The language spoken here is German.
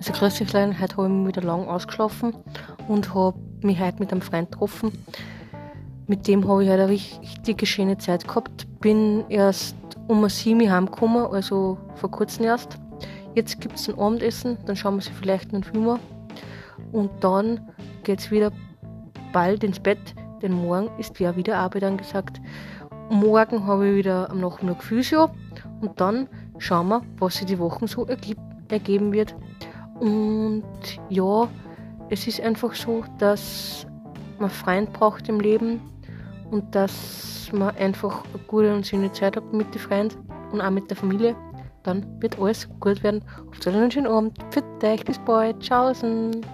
Also grüß euch Leute, heute habe ich mich wieder lang ausgeschlafen und habe mich heute mit einem Freund getroffen. Mit dem habe ich heute eine richtig schöne Zeit gehabt. Bin erst um sieben heimgekommen, also vor kurzem erst. Jetzt gibt es ein Abendessen, dann schauen wir sie vielleicht einen Film an. Und dann geht es wieder bald ins Bett, denn morgen ist ja wieder Arbeit angesagt. Morgen habe ich wieder am Nachmittag Physio und dann schauen wir, was sich die Wochen so ergeben wird. Und ja, es ist einfach so, dass man Freund braucht im Leben und dass man einfach eine gute und schöne Zeit hat mit den Freunden und auch mit der Familie. Dann wird alles gut werden. Habt einen schönen Abend. Für euch, bis bald. Tschaußen.